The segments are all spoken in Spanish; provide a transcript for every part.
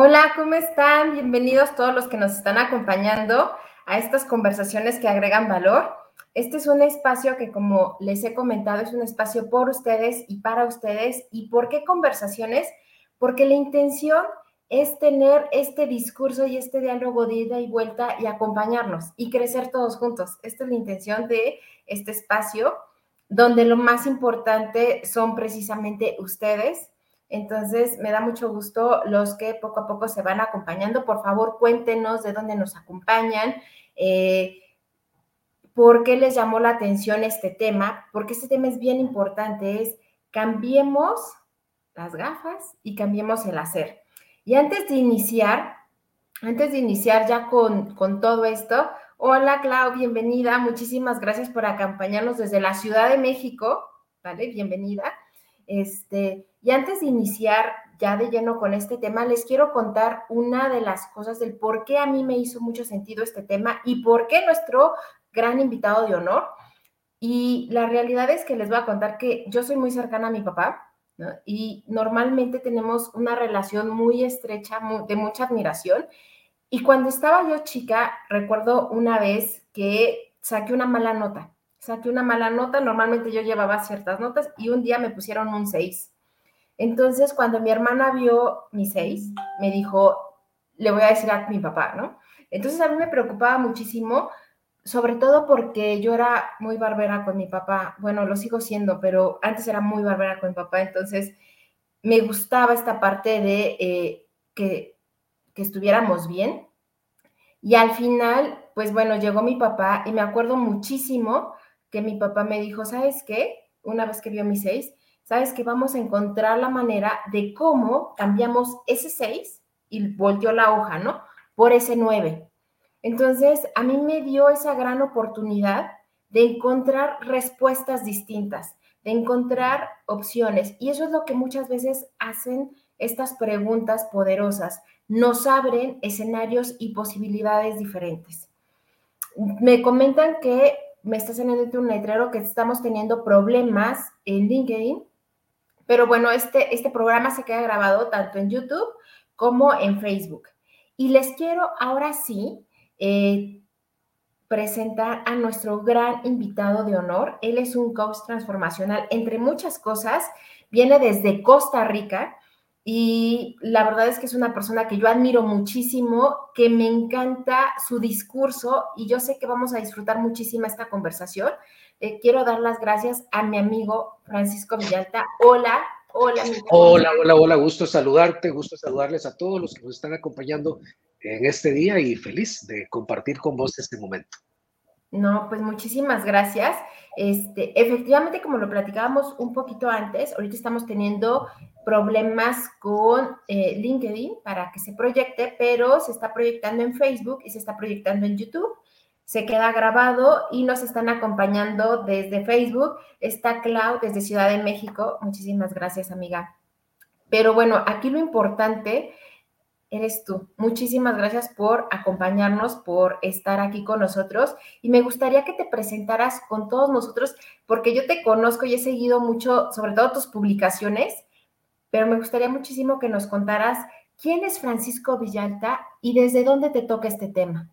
Hola, ¿cómo están? Bienvenidos todos los que nos están acompañando a estas conversaciones que agregan valor. Este es un espacio que, como les he comentado, es un espacio por ustedes y para ustedes. ¿Y por qué conversaciones? Porque la intención es tener este discurso y este diálogo de ida y vuelta y acompañarnos y crecer todos juntos. Esta es la intención de este espacio, donde lo más importante son precisamente ustedes. Entonces, me da mucho gusto los que poco a poco se van acompañando. Por favor, cuéntenos de dónde nos acompañan, eh, por qué les llamó la atención este tema, porque este tema es bien importante, es cambiemos las gafas y cambiemos el hacer. Y antes de iniciar, antes de iniciar ya con, con todo esto, hola Clau, bienvenida, muchísimas gracias por acompañarnos desde la Ciudad de México, ¿vale? Bienvenida. Este, y antes de iniciar ya de lleno con este tema, les quiero contar una de las cosas del por qué a mí me hizo mucho sentido este tema y por qué nuestro gran invitado de honor. Y la realidad es que les voy a contar que yo soy muy cercana a mi papá, y normalmente tenemos una relación muy estrecha, de mucha admiración. Y cuando estaba yo chica, recuerdo una vez que saqué una mala nota. Saqué una mala nota, normalmente yo llevaba ciertas notas y un día me pusieron un 6. Entonces, cuando mi hermana vio mi 6, me dijo, le voy a decir a mi papá, ¿no? Entonces a mí me preocupaba muchísimo sobre todo porque yo era muy barbera con mi papá, bueno, lo sigo siendo, pero antes era muy barbera con mi papá, entonces me gustaba esta parte de eh, que, que estuviéramos bien. Y al final, pues bueno, llegó mi papá y me acuerdo muchísimo que mi papá me dijo, ¿sabes qué? Una vez que vio mi seis, ¿sabes qué? Vamos a encontrar la manera de cómo cambiamos ese seis y volteó la hoja, ¿no? Por ese nueve. Entonces, a mí me dio esa gran oportunidad de encontrar respuestas distintas, de encontrar opciones. Y eso es lo que muchas veces hacen estas preguntas poderosas. Nos abren escenarios y posibilidades diferentes. Me comentan que me está saliendo un letrero que estamos teniendo problemas en LinkedIn, pero bueno, este, este programa se queda grabado tanto en YouTube como en Facebook. Y les quiero ahora sí eh, presentar a nuestro gran invitado de honor. Él es un coach transformacional, entre muchas cosas, viene desde Costa Rica y la verdad es que es una persona que yo admiro muchísimo, que me encanta su discurso y yo sé que vamos a disfrutar muchísimo esta conversación. Eh, quiero dar las gracias a mi amigo Francisco Villalta. Hola, hola. Hola, hola, hola, gusto saludarte, gusto saludarles a todos los que nos están acompañando en este día y feliz de compartir con vos este momento. No, pues muchísimas gracias. Este, efectivamente, como lo platicábamos un poquito antes, ahorita estamos teniendo problemas con eh, LinkedIn para que se proyecte, pero se está proyectando en Facebook y se está proyectando en YouTube. Se queda grabado y nos están acompañando desde Facebook. Está Clau desde Ciudad de México. Muchísimas gracias, amiga. Pero bueno, aquí lo importante eres tú. Muchísimas gracias por acompañarnos, por estar aquí con nosotros. Y me gustaría que te presentaras con todos nosotros, porque yo te conozco y he seguido mucho, sobre todo tus publicaciones, pero me gustaría muchísimo que nos contaras quién es Francisco Villalta y desde dónde te toca este tema.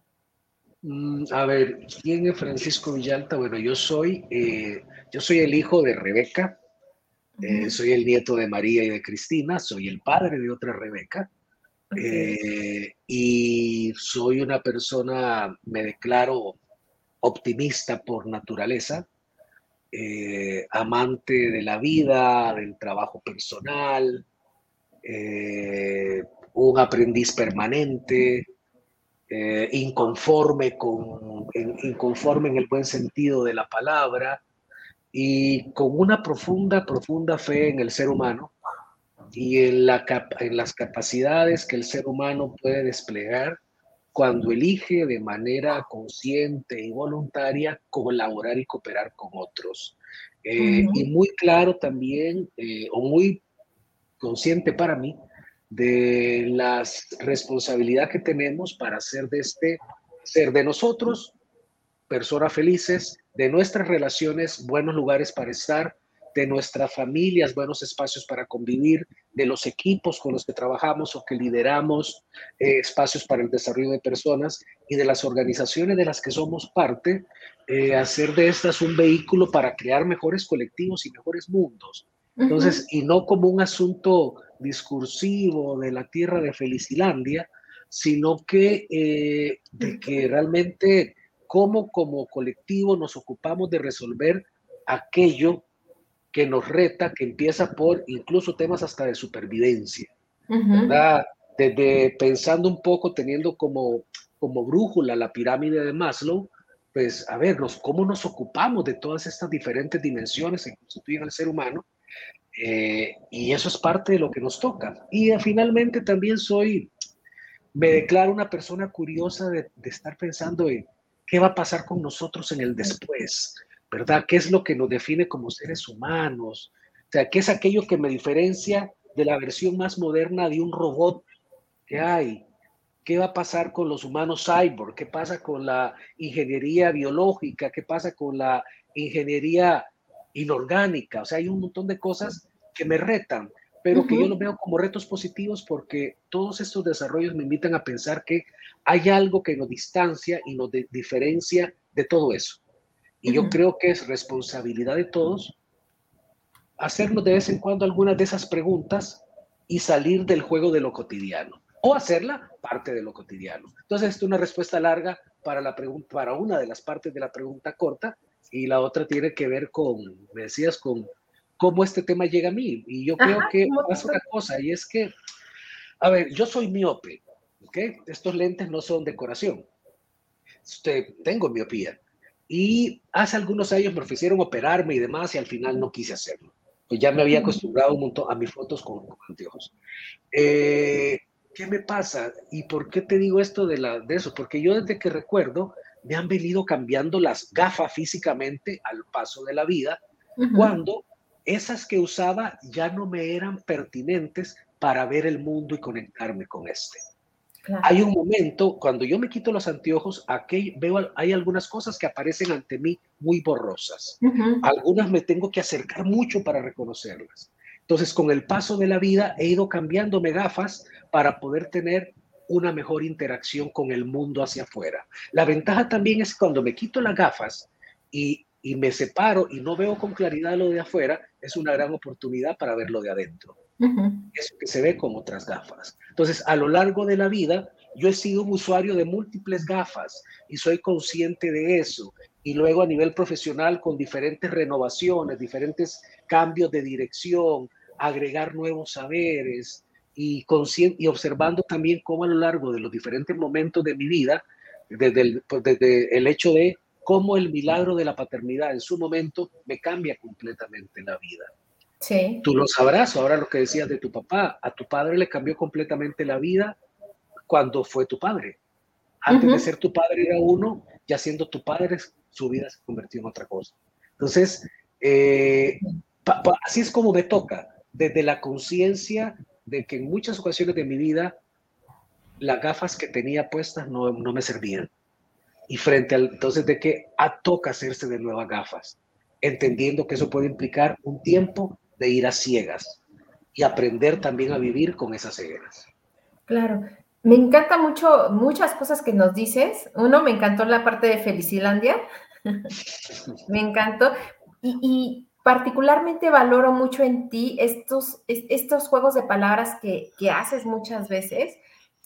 Mm, a ver, ¿quién es Francisco Villalta? Bueno, yo soy, eh, yo soy el hijo de Rebeca, eh, soy el nieto de María y de Cristina, soy el padre de otra Rebeca. Eh, y soy una persona, me declaro optimista por naturaleza, amante de la vida, del trabajo personal, un aprendiz permanente, inconforme, con, inconforme en el buen sentido de la palabra y con una profunda, profunda fe en el ser humano y en, la, en las capacidades que el ser humano puede desplegar cuando elige de manera consciente y voluntaria colaborar y cooperar con otros. Eh, y muy claro también, eh, o muy consciente para mí, de la responsabilidad que tenemos para hacer de este ser de nosotros personas felices, de nuestras relaciones buenos lugares para estar, de nuestras familias, buenos espacios para convivir, de los equipos con los que trabajamos o que lideramos, eh, espacios para el desarrollo de personas y de las organizaciones de las que somos parte, eh, hacer de estas un vehículo para crear mejores colectivos y mejores mundos. Entonces, y no como un asunto discursivo de la tierra de Felicilandia, sino que eh, de que realmente cómo como colectivo nos ocupamos de resolver aquello que nos reta, que empieza por incluso temas hasta de supervivencia, Desde pensando un poco, teniendo como, como brújula la pirámide de Maslow, pues a ver, ¿cómo nos ocupamos de todas estas diferentes dimensiones que constituyen al ser humano? Eh, y eso es parte de lo que nos toca. Y eh, finalmente también soy, me declaro una persona curiosa de, de estar pensando en qué va a pasar con nosotros en el después. ¿verdad? ¿Qué es lo que nos define como seres humanos? O sea, ¿qué es aquello que me diferencia de la versión más moderna de un robot que hay? ¿Qué va a pasar con los humanos cyborg? ¿Qué pasa con la ingeniería biológica? ¿Qué pasa con la ingeniería inorgánica? O sea, hay un montón de cosas que me retan, pero que yo lo veo como retos positivos porque todos estos desarrollos me invitan a pensar que hay algo que nos distancia y nos diferencia de todo eso. Y yo creo que es responsabilidad de todos hacernos de vez en cuando algunas de esas preguntas y salir del juego de lo cotidiano o hacerla parte de lo cotidiano. Entonces, es una respuesta larga para, la para una de las partes de la pregunta corta y la otra tiene que ver con, me decías, con cómo este tema llega a mí. Y yo creo que pasa una cosa y es que, a ver, yo soy miope, ¿ok? Estos lentes no son decoración. Usted, tengo miopía. Y hace algunos años me ofrecieron operarme y demás y al final no quise hacerlo. Pues ya me había acostumbrado un montón a mis fotos con, anteojos. Eh, ¿Qué me pasa? ¿Y por qué te digo esto de, la, de eso? Porque yo desde que recuerdo me han venido cambiando las gafas físicamente al paso de la vida, cuando esas que usaba ya no me eran pertinentes para ver el mundo y conectarme con este. Hay un momento, cuando yo me quito los anteojos, aquí veo, hay algunas cosas que aparecen ante mí muy borrosas. Algunas me tengo que acercar mucho para reconocerlas. Entonces, con el paso de la vida, he ido cambiándome gafas para poder tener una mejor interacción con el mundo hacia afuera. La ventaja también es cuando me quito las gafas y, y me separo y no veo con claridad lo de afuera, es una gran oportunidad para verlo de adentro. Eso que se ve con otras gafas. Entonces, a lo largo de la vida, yo he sido un usuario de múltiples gafas y soy consciente de eso. Y luego a nivel profesional, con diferentes renovaciones, diferentes cambios de dirección, agregar nuevos saberes y, y observando también cómo a lo largo de los diferentes momentos de mi vida, desde el, pues, desde el hecho de cómo el milagro de la paternidad en su momento me cambia completamente la vida. Sí. Tú lo sabrás, ahora lo que decías de tu papá, a tu padre le cambió completamente la vida cuando fue tu padre. Antes de ser tu padre era uno, ya siendo tu padre, su vida se convirtió en otra cosa. Entonces, eh, así es como me toca, desde la conciencia de que en muchas ocasiones de mi vida las gafas que tenía puestas no, no me servían. Y frente al, entonces de que a ah, toca hacerse de nuevas gafas, entendiendo que eso puede implicar un tiempo de ir a ciegas y aprender también a vivir con esas cegueras. Claro, me encanta mucho, muchas cosas que nos dices. Uno, me encantó la parte de Felicilandia. me encantó. Y, particularmente valoro mucho en ti estos, estos juegos de palabras que, haces muchas veces.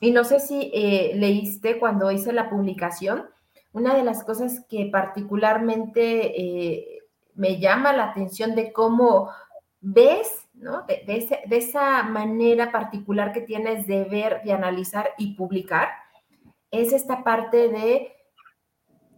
Y no sé si eh, leíste cuando hice la publicación, una de las cosas que particularmente eh, me llama la atención de cómo ves, ¿no? De, esa manera particular que tienes de ver, de analizar y publicar, es esta parte de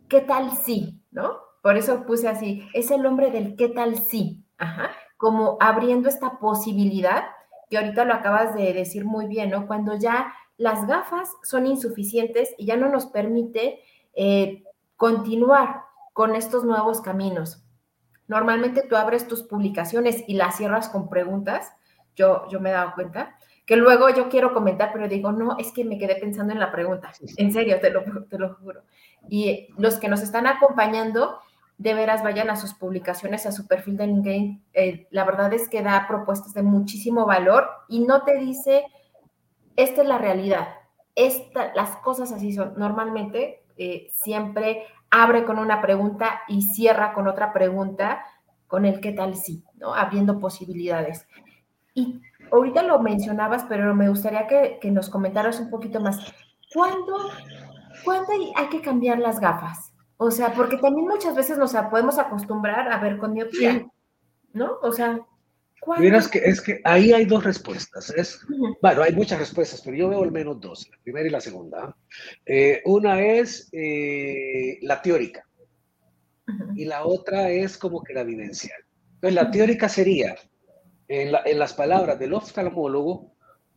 qué tal si, ¿no? Por eso puse así, es el hombre del qué tal sí, Ajá. como abriendo esta posibilidad, que ahorita lo acabas de decir muy bien, ¿no? Cuando ya las gafas son insuficientes y ya no nos permite eh, continuar con estos nuevos caminos. Normalmente tú abres tus publicaciones y las cierras con preguntas, yo, yo me he dado cuenta, que luego yo quiero comentar, pero digo, no, es que me quedé pensando en la pregunta, en serio, te lo, te lo juro. Y los que nos están acompañando, de veras vayan a sus publicaciones, a su perfil de LinkedIn. Eh, la verdad es que da propuestas de muchísimo valor y no te dice, esta es la realidad, esta, las cosas así son. Normalmente eh, siempre abre con una pregunta y cierra con otra pregunta, con el qué tal sí, ¿no? Abriendo posibilidades. Y ahorita lo mencionabas, pero me gustaría que, que nos comentaras un poquito más. ¿Cuándo, ¿Cuándo hay que cambiar las gafas? O sea, porque también muchas veces nos podemos acostumbrar a ver con miopía, ¿no? O sea, Miras que es que ahí hay dos respuestas. Es, Bueno, hay muchas respuestas, pero yo veo al menos dos, la primera y la segunda. Eh, una es eh, la teórica y la otra es como que la vivencial. Entonces, la teórica sería, en, en las palabras del oftalmólogo,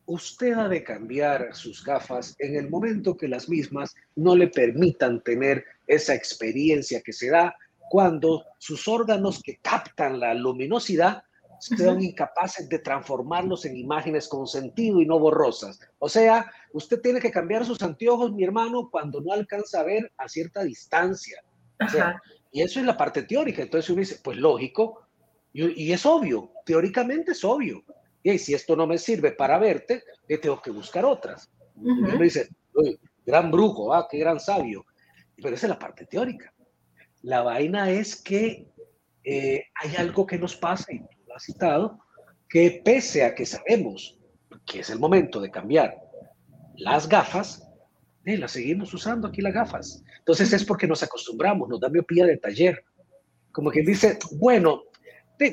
usted ha de cambiar sus gafas en el momento que las mismas no le permitan tener esa experiencia que se da cuando sus órganos que captan la luminosidad son incapaces de transformarlos en imágenes con sentido y no borrosas. O sea, usted tiene que cambiar sus anteojos, mi hermano, cuando no alcanza a ver a cierta distancia. y eso es la parte teórica. Entonces uno dice, pues lógico, y, es obvio, teóricamente es obvio. Y si esto no me sirve para verte, le tengo que buscar otras. Y uno dice, gran brujo, ah, qué gran sabio. Pero esa es la parte teórica. La vaina es que eh, hay algo que nos pasa, y tú lo has citado, que pese a que sabemos que es el momento de cambiar las gafas, eh, las seguimos usando aquí las gafas. Entonces es porque nos acostumbramos, nos da miopía de taller. Como quien dice, bueno,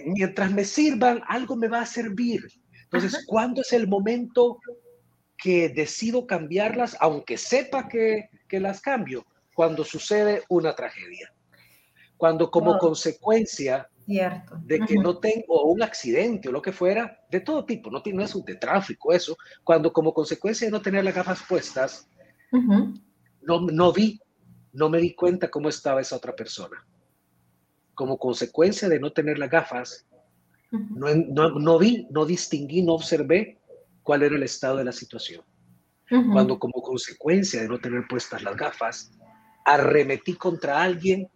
mientras me sirvan, algo me va a servir. Entonces, ¿cuándo es el momento que decido cambiarlas, aunque sepa que, que las cambio? cuando sucede una tragedia. Cuando como consecuencia de que no tengo un accidente o lo que fuera, de todo tipo, no, no es un de tráfico eso, cuando como consecuencia de no tener las gafas puestas, no, no vi, no me di cuenta cómo estaba esa otra persona. Como consecuencia de no tener las gafas, no, no, no, vi, no distinguí, no observé cuál era el estado de la situación. Cuando como consecuencia de no tener puestas las gafas, arremetí contra alguien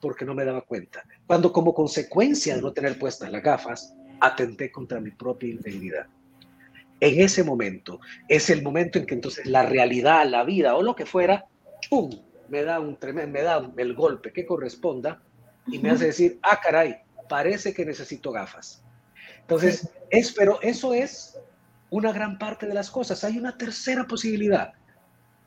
porque no me daba cuenta. Cuando como consecuencia de no tener puestas las gafas, atenté contra mi propia integridad. En ese momento, es el momento en que entonces la realidad, la vida o lo que fuera, ¡pum! me da un tremendo, me da el golpe que corresponda y me hace decir, ah, caray, parece que necesito gafas. Entonces, es, pero eso es una gran parte de las cosas. Hay una tercera posibilidad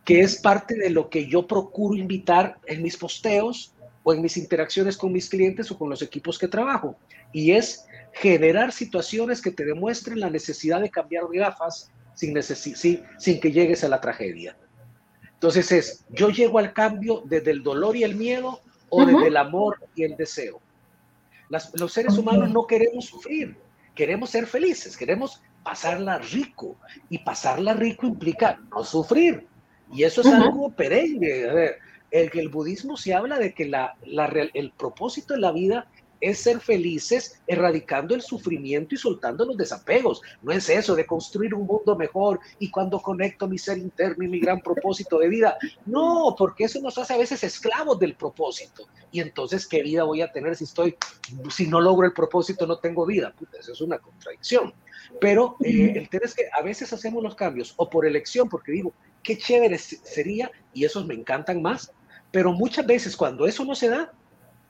que es parte de lo que yo procuro invitar en mis posteos o en mis interacciones con mis clientes o con los equipos que trabajo. Y es generar situaciones que te demuestren la necesidad de cambiar de gafas sin, sin, sin que llegues a la tragedia. Entonces es, yo llego al cambio desde el dolor y el miedo o desde el amor y el deseo. Los seres humanos no queremos sufrir, queremos ser felices, queremos pasarla rico. Y pasarla rico implica no sufrir. Y eso es algo perenne. El, el budismo se habla de que la, la, el propósito de la vida es ser felices erradicando el sufrimiento y soltando los desapegos. No es eso de construir un mundo mejor y cuando conecto mi ser interno y mi gran propósito de vida. No, porque eso nos hace a veces esclavos del propósito. Y entonces, ¿qué vida voy a tener si estoy, si no logro el propósito, no tengo vida? eso es una contradicción. Pero eh, el tema es que a veces hacemos los cambios o por elección, porque digo, qué chévere sería, y esos me encantan más, pero muchas veces cuando eso no se da,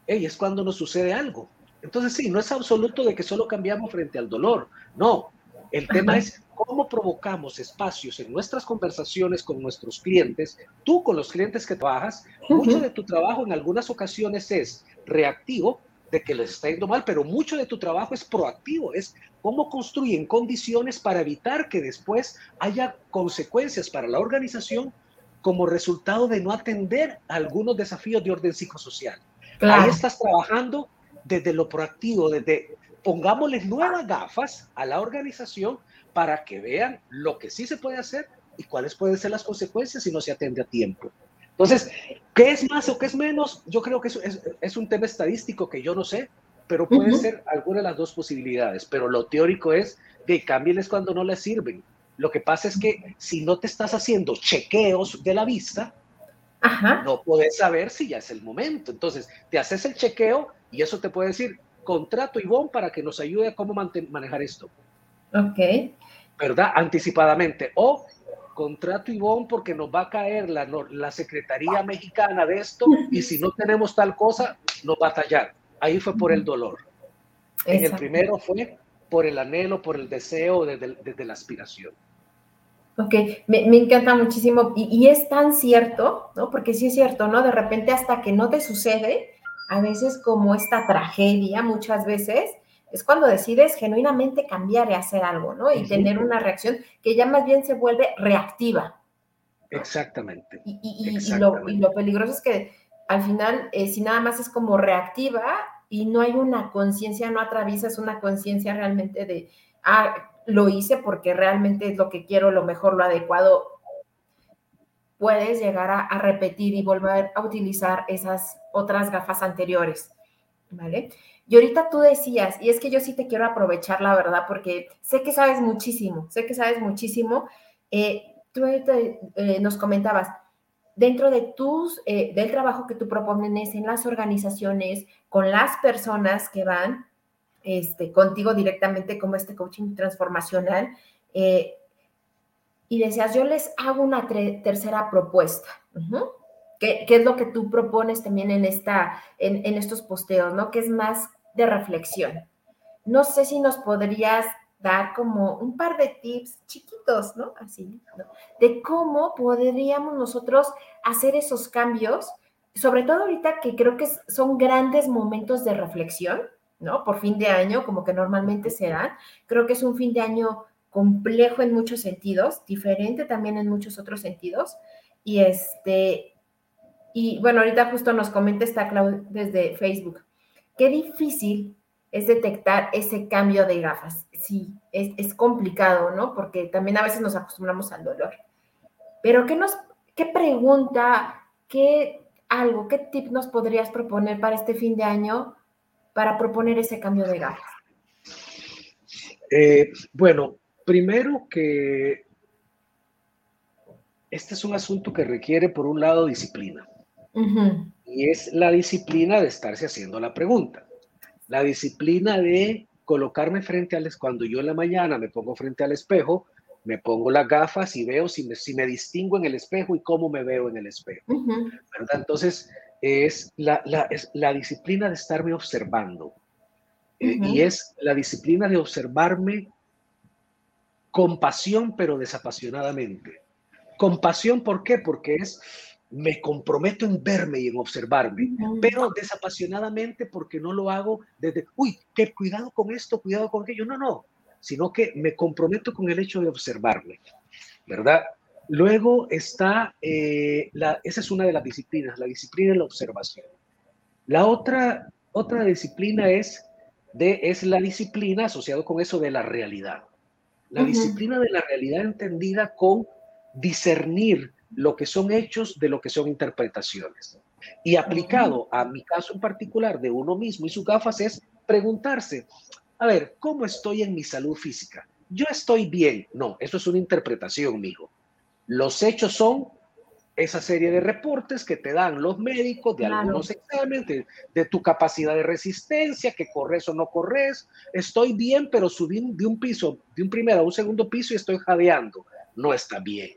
es cuando nos sucede algo. Entonces sí, no es absoluto de que solo cambiamos frente al dolor, no, el tema es cómo provocamos espacios en nuestras conversaciones con nuestros clientes, tú con los clientes que trabajas, mucho de tu trabajo en algunas ocasiones es reactivo, de que les está yendo mal, pero mucho de tu trabajo es proactivo, es cómo construyen condiciones para evitar que después haya consecuencias para la organización como resultado de no atender algunos desafíos de orden psicosocial. Ahí estás trabajando desde lo proactivo, desde pongámosles nuevas gafas a la organización para que vean lo que sí se puede hacer y cuáles pueden ser las consecuencias si no se atiende a tiempo. Entonces, ¿qué es más o qué es menos? Yo creo que es, es, un tema estadístico que yo no sé, pero puede ser alguna de las dos posibilidades. Pero lo teórico es que cámbieles cuando no les sirven. Lo que pasa es que si no te estás haciendo chequeos de la vista, no puedes saber si ya es el momento. Entonces, te haces el chequeo y eso te puede decir, contrato Ivonne para que nos ayude a cómo manejar esto. Ok. ¿Verdad? Anticipadamente. O contrato Ivonne porque nos va a caer la, la Secretaría Mexicana de esto y si no tenemos tal cosa, nos va a tallar. Ahí fue por el dolor. En el primero fue por el anhelo, por el deseo, desde, desde la aspiración. Ok, me, me encanta muchísimo y, y, es tan cierto, ¿no? Porque sí es cierto, ¿no? De repente hasta que no te sucede, a veces como esta tragedia, muchas veces, es cuando decides genuinamente cambiar y hacer algo, ¿no? Y tener una reacción que ya más bien se vuelve reactiva. Exactamente. Y, lo, peligroso es que al final, eh, si nada más es como reactiva y no hay una conciencia, no atraviesas una conciencia realmente de, ah, lo hice porque realmente es lo que quiero, lo mejor, lo adecuado, puedes llegar a, repetir y volver a utilizar esas otras gafas anteriores, ¿vale? Y ahorita tú decías, y es que yo sí te quiero aprovechar, la verdad, porque sé que sabes muchísimo, sé que sabes muchísimo. Eh, tú eh, nos comentabas, dentro de tus, eh, del trabajo que tú propones en las organizaciones, con las personas que van este, contigo directamente como este coaching transformacional, y decías, yo les hago una tercera propuesta. ¿Qué, es lo que tú propones también en, esta, en, estos posteos, ¿no? Que es más de reflexión. No sé si nos podrías dar como un par de tips chiquitos, ¿no? Así, De cómo podríamos nosotros hacer esos cambios, sobre todo ahorita que creo que son grandes momentos de reflexión, ¿no? Por fin de año, como que normalmente se dan. Creo que es un fin de año complejo en muchos sentidos, diferente también en muchos otros sentidos. Y este, y bueno, ahorita justo nos comenta esta Clau desde Facebook. Qué difícil es detectar ese cambio de gafas. Sí, es, es, complicado, ¿no? Porque también a veces nos acostumbramos al dolor. Pero ¿qué nos, qué pregunta, qué algo, qué tip nos podrías proponer para este fin de año para proponer ese cambio de gafas? Eh, bueno, Primero que este es un asunto que requiere, por un lado, disciplina. Y es la disciplina de estarse haciendo la pregunta. La disciplina de colocarme frente al cuando yo en la mañana me pongo frente al espejo, me pongo las gafas y veo si me, si me distingo en el espejo y cómo me veo en el espejo. Entonces, es la, la, disciplina de estarme observando. Eh, y es la disciplina de observarme compasión, pero desapasionadamente. Compasión, ¿por qué? Porque es, me comprometo en verme y en observarme, pero desapasionadamente porque no lo hago desde, uy, qué cuidado con esto, cuidado con aquello. No, no, sino que me comprometo con el hecho de observarme, ¿verdad? Luego está, eh, la, esa es una de las disciplinas, la disciplina de la observación. La otra, otra disciplina es, de, es la disciplina asociado con eso de la realidad. La disciplina de la realidad entendida con discernir lo que son hechos de lo que son interpretaciones. Y aplicado a mi caso en particular de uno mismo y sus gafas es preguntarse, a ver, ¿cómo estoy en mi salud física? Yo estoy bien. No, eso es una interpretación, mijo. Los hechos son esa serie de reportes que te dan los médicos de algunos exámenes, de, tu capacidad de resistencia, que corres o no corres. Estoy bien, pero subí de un piso, de un primer a un segundo piso y estoy jadeando. No está bien.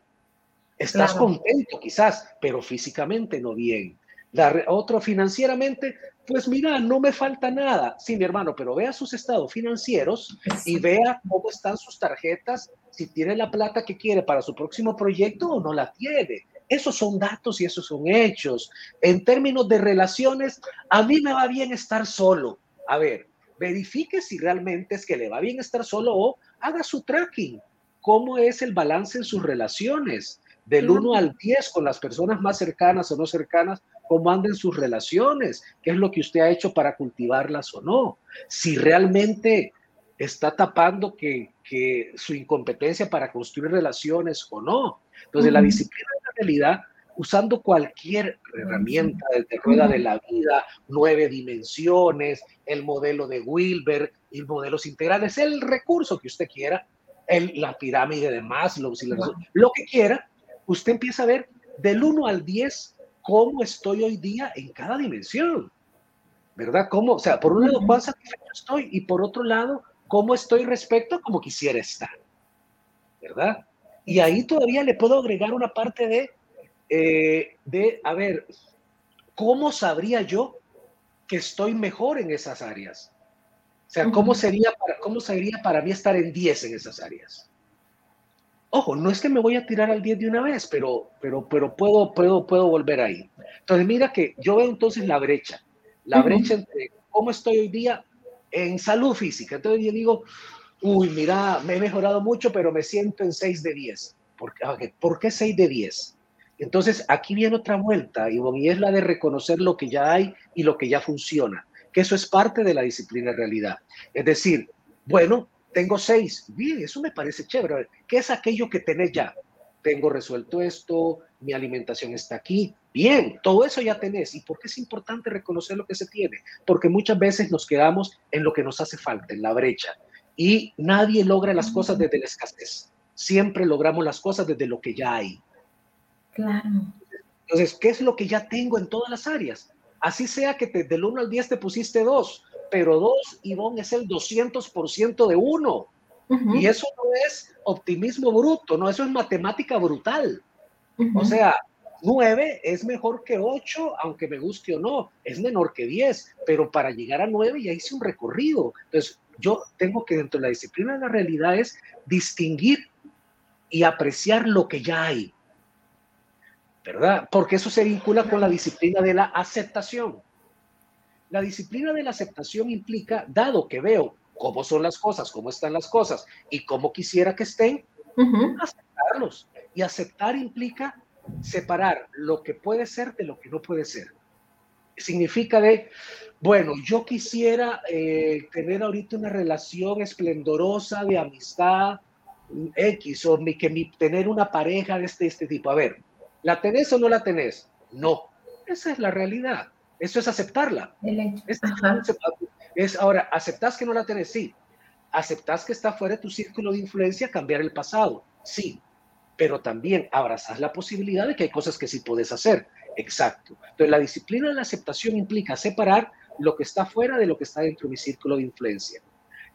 Estás contento quizás, pero físicamente no bien. La, otro financieramente, pues mira, no me falta nada. Sí, mi hermano, pero vea sus estados financieros y vea cómo están sus tarjetas, si tiene la plata que quiere para su próximo proyecto o no la tiene esos son datos y esos son hechos. En términos de relaciones, a mí me va bien estar solo. A ver, verifique si realmente es que le va bien estar solo o haga su tracking. ¿Cómo es el balance en sus relaciones? Del 1 al 10 con las personas más cercanas o no cercanas, cómo andan sus relaciones, qué es lo que usted ha hecho para cultivarlas o no. Si realmente está tapando que, que su incompetencia para construir relaciones o no. Entonces, la disciplina de la realidad, usando cualquier herramienta desde rueda de la vida, nueve dimensiones, el modelo de Wilber y modelos integrales, el recurso que usted quiera, el, la pirámide de Maslow, si lo que quiera, usted empieza a ver del 1 al 10 cómo estoy hoy día en cada dimensión. ¿Verdad? ¿Cómo? O sea, por un lado, cuán satisfecho estoy y por otro lado, cómo estoy respecto a como quisiera estar. ¿Verdad? Y ahí todavía le puedo agregar una parte de, eh, de, a ver, ¿cómo sabría yo que estoy mejor en esas áreas? O sea, ¿cómo sería para, cómo sería para mí estar en 10 en esas áreas? Ojo, no es que me voy a tirar al 10 de una vez, pero, pero, pero puedo, puedo, puedo volver ahí. Entonces, mira que yo veo entonces la brecha, la brecha entre cómo estoy hoy día en salud física. Entonces yo digo, uy, mira, me he mejorado mucho, pero me siento en 6 de 10. ¿Por, ¿Por qué 6 de 10? Entonces aquí viene otra vuelta, y es la de reconocer lo que ya hay y lo que ya funciona, que eso es parte de la disciplina de realidad. Es decir, bueno, tengo seis. Bien, eso me parece chévere. ¿Qué es aquello que tenés ya? Tengo resuelto esto, mi alimentación está aquí. Bien, todo eso ya tenés. ¿Y por qué es importante reconocer lo que se tiene? Porque muchas veces nos quedamos en lo que nos hace falta, en la brecha. Y nadie logra las cosas desde la escasez. Siempre logramos las cosas desde lo que ya hay. Claro. Entonces, ¿qué es lo que ya tengo en todas las áreas? Así sea que te, del 1 al 10 te pusiste 2, pero 2, Ivonne, es el 200% de 1. Y eso no es optimismo bruto, no, eso es matemática brutal. O sea, 9 es mejor que 8, aunque me guste o no, es menor que 10, pero para llegar a 9 ya hice un recorrido. Entonces, yo tengo que dentro de la disciplina de la realidad es distinguir y apreciar lo que ya hay. ¿Verdad? Porque eso se vincula con la disciplina de la aceptación. La disciplina de la aceptación implica, dado que veo cómo son las cosas, cómo están las cosas y cómo quisiera que estén, aceptarlos. Y aceptar implica separar lo que puede ser de lo que no puede ser. Significa de, bueno, yo quisiera eh, tener ahorita una relación esplendorosa de amistad X o mi, que mi, tener una pareja de este, este tipo. A ver, ¿la tenés o no la tenés? No, esa es la realidad. Eso es aceptarla. Es, ahora, ¿aceptas que no la tenés? Sí. ¿Aceptas que está fuera de tu círculo de influencia cambiar el pasado? Sí. Pero también abrazas la posibilidad de que hay cosas que sí puedes hacer. Exacto. Entonces, la disciplina de la aceptación implica separar lo que está fuera de lo que está dentro de mi círculo de influencia.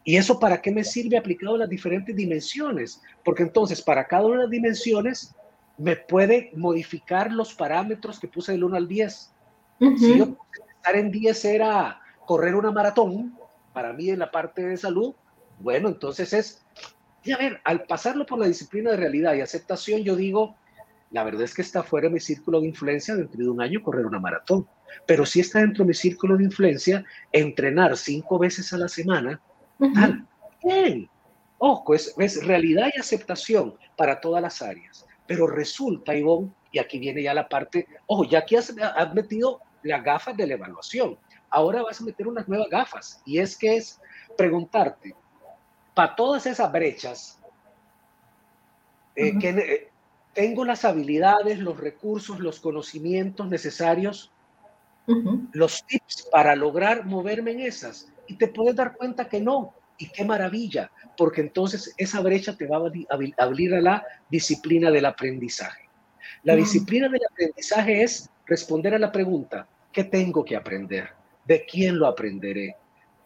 ¿Y eso para qué me sirve aplicado a las diferentes dimensiones? Porque entonces, para cada una de las dimensiones, me puede modificar los parámetros que puse del 1 al 10. Si yo estar en 10 era correr una maratón, para mí en la parte de salud, bueno, entonces es, y a ver, al pasarlo por la disciplina de realidad y aceptación, yo digo, la verdad es que está fuera de mi círculo de influencia dentro de un año correr una maratón, pero si está dentro de mi círculo de influencia entrenar cinco veces a la semana, tal, bien. Ojo, es, es realidad y aceptación para todas las áreas, pero resulta, Ivonne, y aquí viene ya la parte, ojo, ya aquí has, has metido las gafas de la evaluación. Ahora vas a meter unas nuevas gafas. Y es que es preguntarte, para todas esas brechas, eh, que eh, tengo las habilidades, los recursos, los conocimientos necesarios, los tips para lograr moverme en esas. Y te puedes dar cuenta que no. Y qué maravilla, porque entonces esa brecha te va a abrir a la disciplina del aprendizaje. La disciplina del aprendizaje es responder a la pregunta, ¿qué tengo que aprender? ¿De quién lo aprenderé?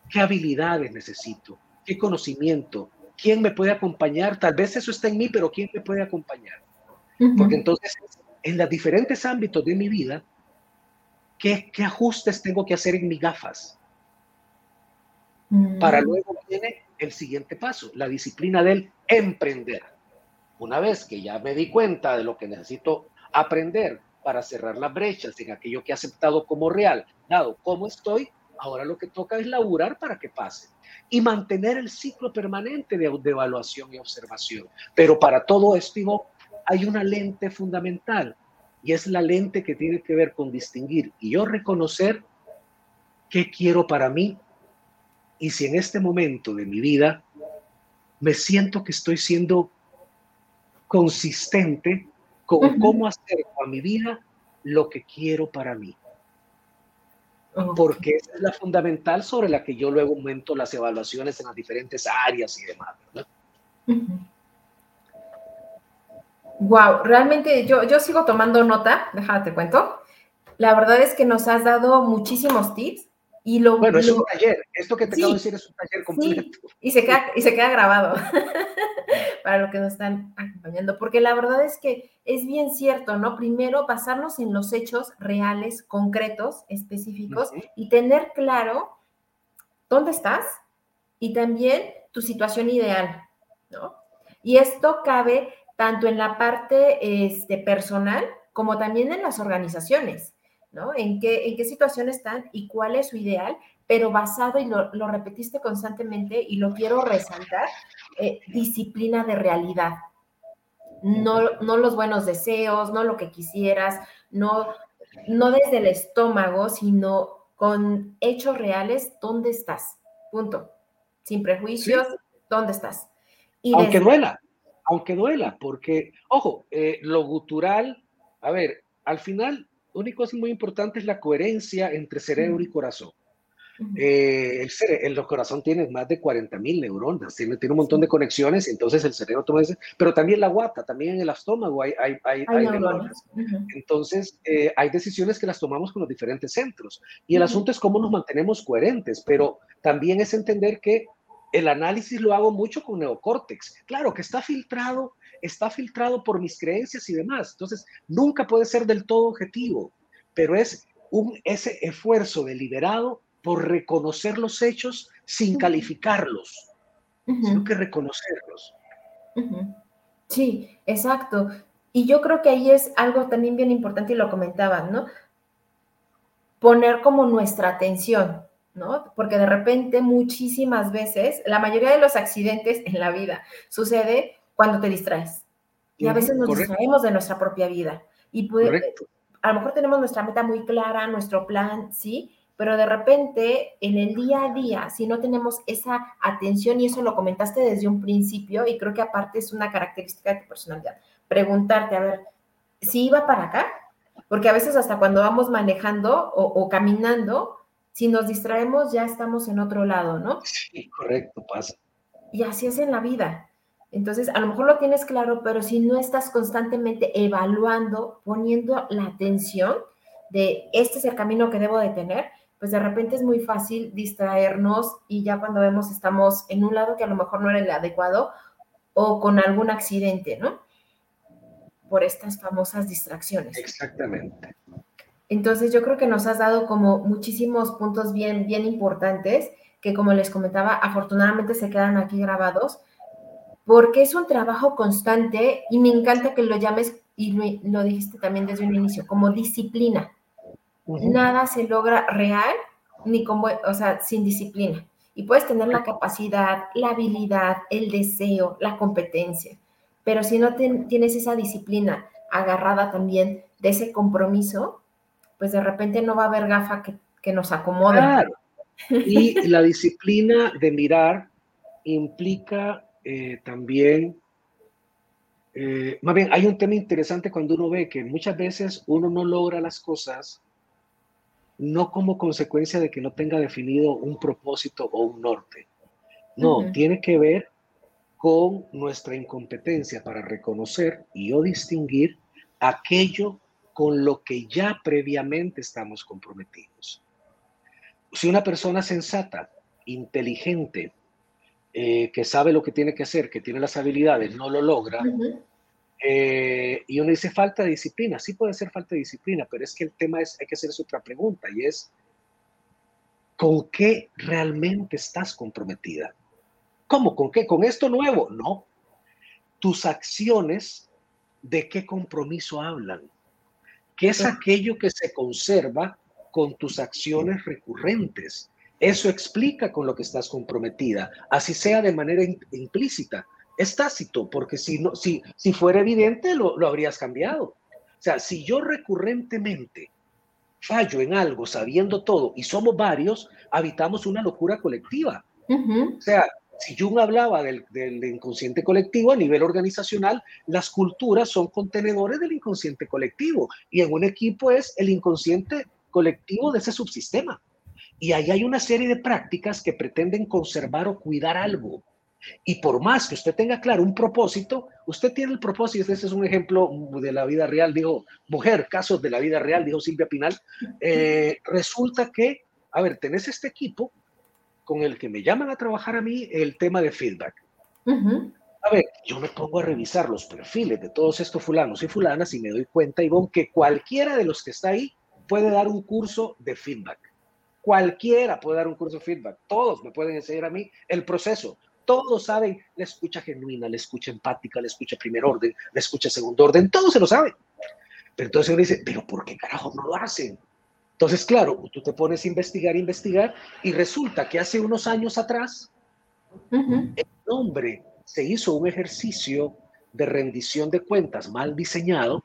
¿Qué habilidades necesito? ¿Qué conocimiento? ¿Quién me puede acompañar? Tal vez eso está en mí, pero ¿quién me puede acompañar? Porque entonces, en los diferentes ámbitos de mi vida, ¿qué, qué ajustes tengo que hacer en mis gafas? Para mm. luego viene el siguiente paso, la disciplina del emprender. Una vez que ya me di cuenta de lo que necesito aprender, para cerrar las brechas en aquello que he aceptado como real, dado cómo estoy, ahora lo que toca es laburar para que pase y mantener el ciclo permanente de, evaluación y observación. Pero para todo esto hay una lente fundamental, y es la lente que tiene que ver con distinguir y yo reconocer qué quiero para mí y si en este momento de mi vida me siento que estoy siendo consistente con cómo hacer a mi vida lo que quiero para mí. Porque esa es la fundamental sobre la que yo luego aumento las evaluaciones en las diferentes áreas y demás. Wow, realmente yo, yo sigo tomando nota, déjame te cuento. La verdad es que nos has dado muchísimos tips y lo, bueno, es un taller. Esto que te acabo de decir es un taller completo. y, se queda, y se queda grabado para los que nos están acompañando, porque la verdad es que es bien cierto, ¿no? Primero, basarnos en los hechos reales, concretos, específicos y tener claro dónde estás y también tu situación ideal, ¿no? Y esto cabe tanto en la parte este, personal como también en las organizaciones. ¿no? ¿En qué, en qué situación están y cuál es su ideal, pero basado, y lo, repetiste constantemente y lo quiero resaltar, eh, disciplina de realidad. No, no los buenos deseos, no lo que quisieras, no, no desde el estómago, sino con hechos reales, ¿dónde estás? Punto. Sin prejuicios, ¿dónde estás? Y aunque duela, aunque duela, porque, ojo, eh, lo gutural, a ver, al final una cosa muy importante es la coherencia entre cerebro y corazón. Eh, el, el, corazón tiene más de 40 mil neuronas, tiene, tiene un montón de conexiones, entonces el cerebro toma ese, pero también la guata, también en el estómago hay, hay, hay, neuronas. Entonces, eh, hay decisiones que las tomamos con los diferentes centros. Y el asunto es cómo nos mantenemos coherentes, pero también es entender que el análisis lo hago mucho con neocórtex. Claro que está filtrado está filtrado por mis creencias y demás. Entonces, nunca puede ser del todo objetivo, pero es un, ese esfuerzo deliberado por reconocer los hechos sin calificarlos, sino que reconocerlos. Sí, exacto. Y yo creo que ahí es algo también bien importante y lo comentaban, ¿no? Poner como nuestra atención, ¿no? Porque de repente muchísimas veces, la mayoría de los accidentes en la vida sucede cuando te distraes. Y a veces nos distraemos de nuestra propia vida. Y puede, a lo mejor tenemos nuestra meta muy clara, nuestro plan, sí, pero de repente en el día a día, si no tenemos esa atención, y eso lo comentaste desde un principio, y creo que aparte es una característica de tu personalidad, preguntarte, a ver, si iba para acá, porque a veces hasta cuando vamos manejando o, o caminando, si nos distraemos ya estamos en otro lado, ¿no? Sí, correcto, pasa. Y así es en la vida. Entonces, a lo mejor lo tienes claro, pero si no estás constantemente evaluando, poniendo la atención de este es el camino que debo de tener, pues de repente es muy fácil distraernos y ya cuando vemos estamos en un lado que a lo mejor no era el adecuado o con algún accidente, ¿no? Por estas famosas distracciones. Exactamente. Entonces yo creo que nos has dado como muchísimos puntos bien, bien importantes que como les comentaba, afortunadamente se quedan aquí grabados porque es un trabajo constante y me encanta que lo llames, y lo, dijiste también desde un inicio, como disciplina. Nada se logra real ni como, o sea, sin disciplina. Y puedes tener la capacidad, la habilidad, el deseo, la competencia, pero si no tienes esa disciplina agarrada también de ese compromiso, pues de repente no va a haber gafa que, que nos acomode. Claro. Y la disciplina de mirar implica eh, también, eh, más bien, hay un tema interesante cuando uno ve que muchas veces uno no logra las cosas no como consecuencia de que no tenga definido un propósito o un norte. No, tiene que ver con nuestra incompetencia para reconocer y o distinguir aquello con lo que ya previamente estamos comprometidos. Si una persona sensata, inteligente, eh, que sabe lo que tiene que hacer, que tiene las habilidades, no lo logra, eh, y uno dice falta de disciplina. Sí puede ser falta de disciplina, pero es que el tema es, hay que hacerse otra pregunta y es, ¿con qué realmente estás comprometida? ¿Cómo? ¿Con qué? ¿Con esto nuevo? No. Tus acciones, ¿de qué compromiso hablan? ¿Qué es aquello que se conserva con tus acciones recurrentes? Eso explica con lo que estás comprometida, así sea de manera implícita. Es tácito, porque si, no, si, si fuera evidente, lo, lo habrías cambiado. sea, si yo recurrentemente fallo en algo sabiendo todo y somos varios, habitamos una locura colectiva. O sea, si Jung hablaba del, del, inconsciente colectivo a nivel organizacional, las culturas son contenedores del inconsciente colectivo y en un equipo es el inconsciente colectivo de ese subsistema. Y ahí hay una serie de prácticas que pretenden conservar o cuidar algo. Y por más que usted tenga claro un propósito, usted tiene el propósito, este es un ejemplo de la vida real, dijo, mujer, casos de la vida real, dijo Silvia Pinal, eh, resulta que, a ver, tenés este equipo con el que me llaman a trabajar a mí el tema de feedback. A ver, yo me pongo a revisar los perfiles de todos estos fulanos y fulanas y me doy cuenta, Ivonne, que cualquiera de los que está ahí puede dar un curso de feedback. Cualquiera puede dar un curso de feedback. Todos me pueden enseñar a mí el proceso. Todos saben la escucha genuina, la escucha empática, la escucha primer orden, la escucha segundo orden. Todos se lo saben. Pero entonces uno dice, pero ¿por qué carajo no lo hacen? Entonces, claro, tú te pones a investigar, investigar, y resulta que hace unos años atrás, el hombre se hizo un ejercicio de rendición de cuentas mal diseñado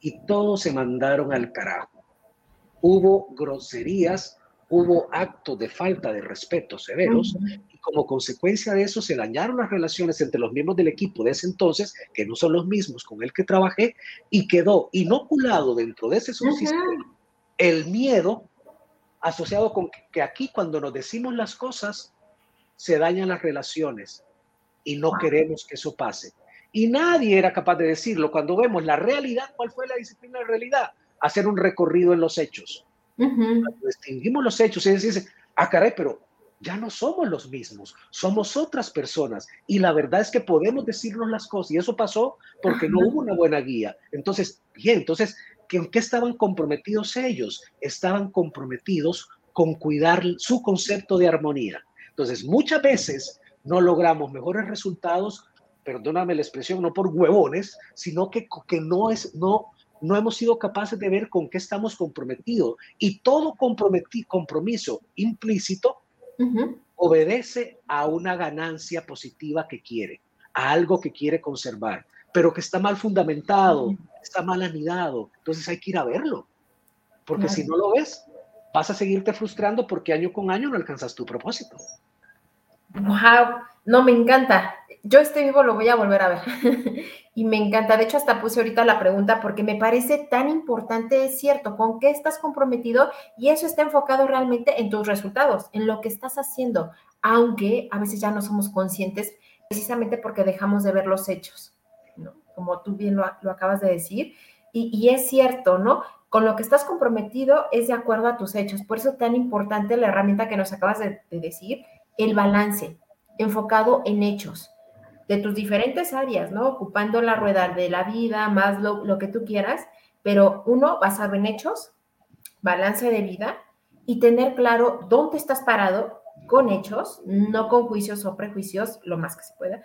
y todos se mandaron al carajo. Hubo groserías, hubo actos de falta de respeto severos como consecuencia de eso se dañaron las relaciones entre los miembros del equipo de ese entonces, que no son los mismos con el que trabajé, y quedó inoculado dentro de ese subsistema el miedo asociado con que aquí cuando nos decimos las cosas se dañan las relaciones y no queremos que eso pase. Y nadie era capaz de decirlo. Cuando vemos la realidad, ¿cuál fue la disciplina de realidad? Hacer un recorrido en los hechos. distinguimos los hechos y dice, ah, caray, pero ya no somos los mismos, somos otras personas. Y la verdad es que podemos decirnos las cosas. Y eso pasó porque no hubo una buena guía. Entonces, bien, entonces ¿En qué estaban comprometidos ellos? Estaban comprometidos con cuidar su concepto de armonía. Entonces, muchas veces no logramos mejores resultados, perdóname la expresión, no por huevones, sino que, que no, es, no, no hemos sido capaces de ver con qué estamos comprometidos. Y todo compromiso implícito obedece a una ganancia positiva que quiere, a algo que quiere conservar pero que está mal fundamentado, está mal anidado. Entonces hay que ir a verlo, porque si no lo ves, vas a seguirte frustrando porque año con año no alcanzas tu propósito. Wow, no me encanta. Yo este vivo lo voy a volver a ver y me encanta. De hecho, hasta puse ahorita la pregunta porque me parece tan importante, es cierto, con qué estás comprometido y eso está enfocado realmente en tus resultados, en lo que estás haciendo, aunque a veces ya no somos conscientes precisamente porque dejamos de ver los hechos como tú bien lo, acabas de decir, y, es cierto, ¿no? Con lo que estás comprometido es de acuerdo a tus hechos. Por eso es tan importante la herramienta que nos acabas de, decir, el balance, enfocado en hechos de tus diferentes áreas, ¿no? Ocupando la rueda de la vida, más lo, lo que tú quieras, pero uno, basado en hechos, balance de vida y tener claro dónde estás parado con hechos, no con juicios o prejuicios, lo más que se pueda,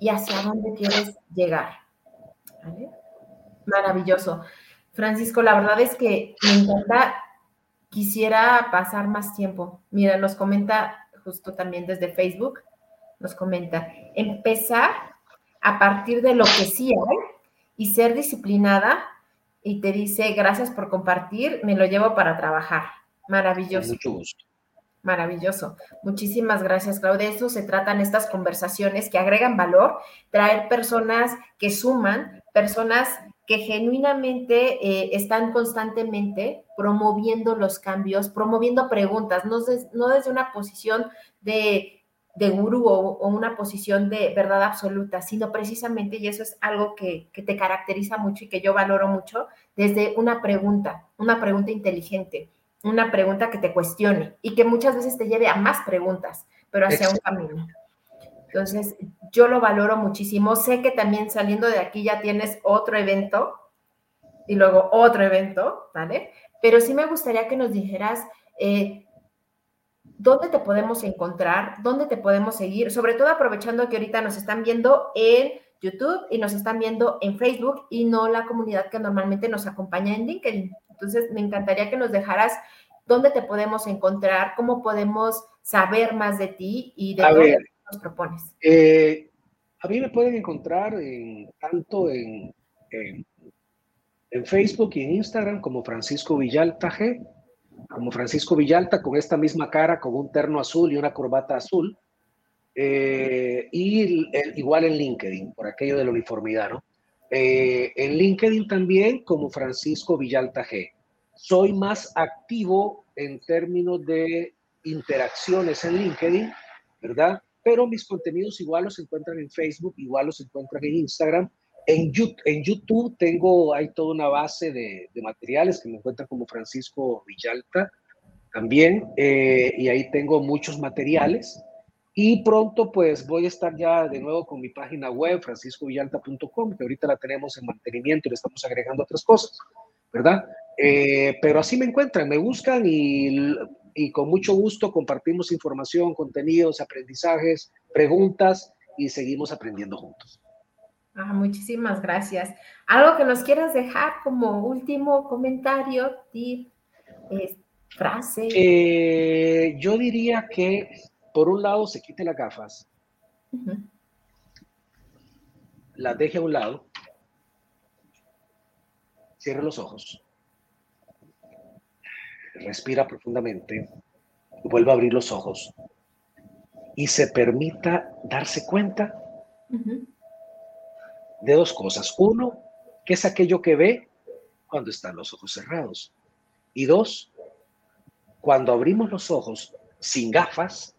y hacia dónde quieres llegar. Maravilloso. Francisco, la verdad es que me encanta, quisiera pasar más tiempo. Mira, nos comenta justo también desde Facebook, nos comenta, empezar a partir de lo que sí hay y ser disciplinada y te dice, gracias por compartir, me lo llevo para trabajar. Maravilloso. mucho gusto. Maravilloso. Muchísimas gracias, Claudia. De eso se tratan estas conversaciones que agregan valor, traer personas que suman, personas que genuinamente eh, están constantemente promoviendo los cambios, promoviendo preguntas, no, no desde una posición de, de gurú o, una posición de verdad absoluta, sino precisamente, y eso es algo que, que te caracteriza mucho y que yo valoro mucho, desde una pregunta, una pregunta inteligente una pregunta que te cuestione y que muchas veces te lleve a más preguntas, pero hacia un camino. Entonces, yo lo valoro muchísimo. Sé que también saliendo de aquí ya tienes otro evento y luego otro evento, ¿vale? Pero sí me gustaría que nos dijeras eh, dónde te podemos encontrar, dónde te podemos seguir, sobre todo aprovechando que ahorita nos están viendo en YouTube y nos están viendo en Facebook y no la comunidad que normalmente nos acompaña en LinkedIn. Entonces, me encantaría que nos dejaras dónde te podemos encontrar, cómo podemos saber más de ti y de lo que nos propones. Eh, a mí me pueden encontrar tanto en, en Facebook y en Instagram como Francisco Villalta G, como Francisco Villalta con esta misma cara, con un terno azul y una corbata azul. Eh, y igual en LinkedIn, por aquello de la uniformidad, ¿no? Eh, en LinkedIn también como Francisco Villalta G. Soy más activo en términos de interacciones en LinkedIn, ¿verdad? Pero mis contenidos igual los encuentran en Facebook, igual los encuentran en Instagram. En YouTube, en YouTube tengo, hay toda una base de, materiales que me encuentran como Francisco Villalta también, eh, y ahí tengo muchos materiales. Y pronto pues voy a estar ya de nuevo con mi página web, franciscovillalta.com, que ahorita la tenemos en mantenimiento y le estamos agregando otras cosas, ¿verdad? Eh, pero así me encuentran, me buscan y, y, con mucho gusto compartimos información, contenidos, aprendizajes, preguntas y seguimos aprendiendo juntos. Ah, muchísimas gracias. ¿Algo que nos quieras dejar como último comentario, tip, frase? Eh, yo diría que por un lado se quite las gafas, las deje a un lado, cierre los ojos, respira profundamente, vuelva a abrir los ojos. Y se permita darse cuenta de dos cosas. Uno, que es aquello que ve cuando están los ojos cerrados. Y dos, cuando abrimos los ojos sin gafas,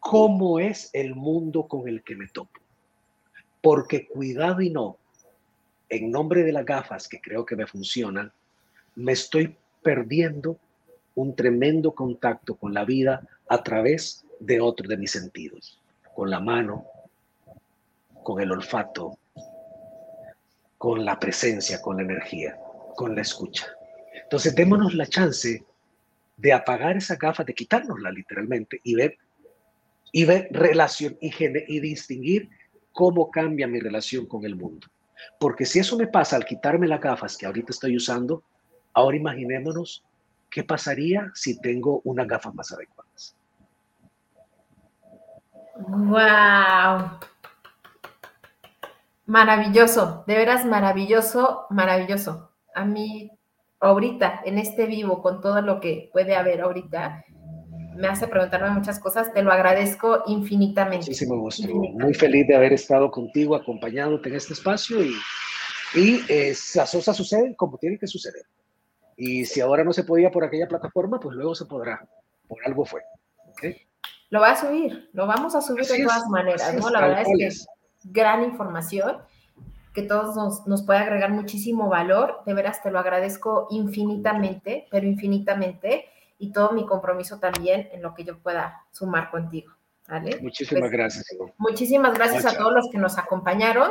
cómo es el mundo con el que me topo. Porque cuidado y no, en nombre de las gafas que creo que me funcionan, me estoy perdiendo un tremendo contacto con la vida a través de otro de mis sentidos, con la mano, con el olfato, con la presencia, con la energía, con la escucha. Entonces, démonos la chance de apagar esa gafa, de quitárnosla literalmente y ver y ver relación y, y distinguir cómo cambia mi relación con el mundo. Porque si eso me pasa al quitarme las gafas que ahorita estoy usando, ahora imaginémonos qué pasaría si tengo unas gafas más adecuadas. ¡Wow! Maravilloso, de veras maravilloso, maravilloso. A mí, ahorita, en este vivo, con todo lo que puede haber ahorita, me hace preguntarme muchas cosas. Te lo agradezco infinitamente. Muchísimo gusto. Muy feliz de haber estado contigo, acompañándote en este espacio y, y eh, las cosas suceden como tienen que suceder. Y si ahora no se podía por aquella plataforma, pues luego se podrá. Por algo fue. Lo va a subir, lo vamos a subir de todas maneras, ¿no? La verdad es que es gran información que todos nos, nos, puede agregar muchísimo valor. De veras te lo agradezco infinitamente, pero infinitamente y todo mi compromiso también en lo que yo pueda sumar contigo. ¿vale? Muchísimas pues, gracias. Muchísimas gracias a todos los que nos acompañaron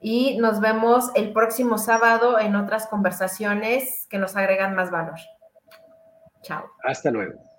y nos vemos el próximo sábado en otras conversaciones que nos agregan más valor. Chao. Hasta luego.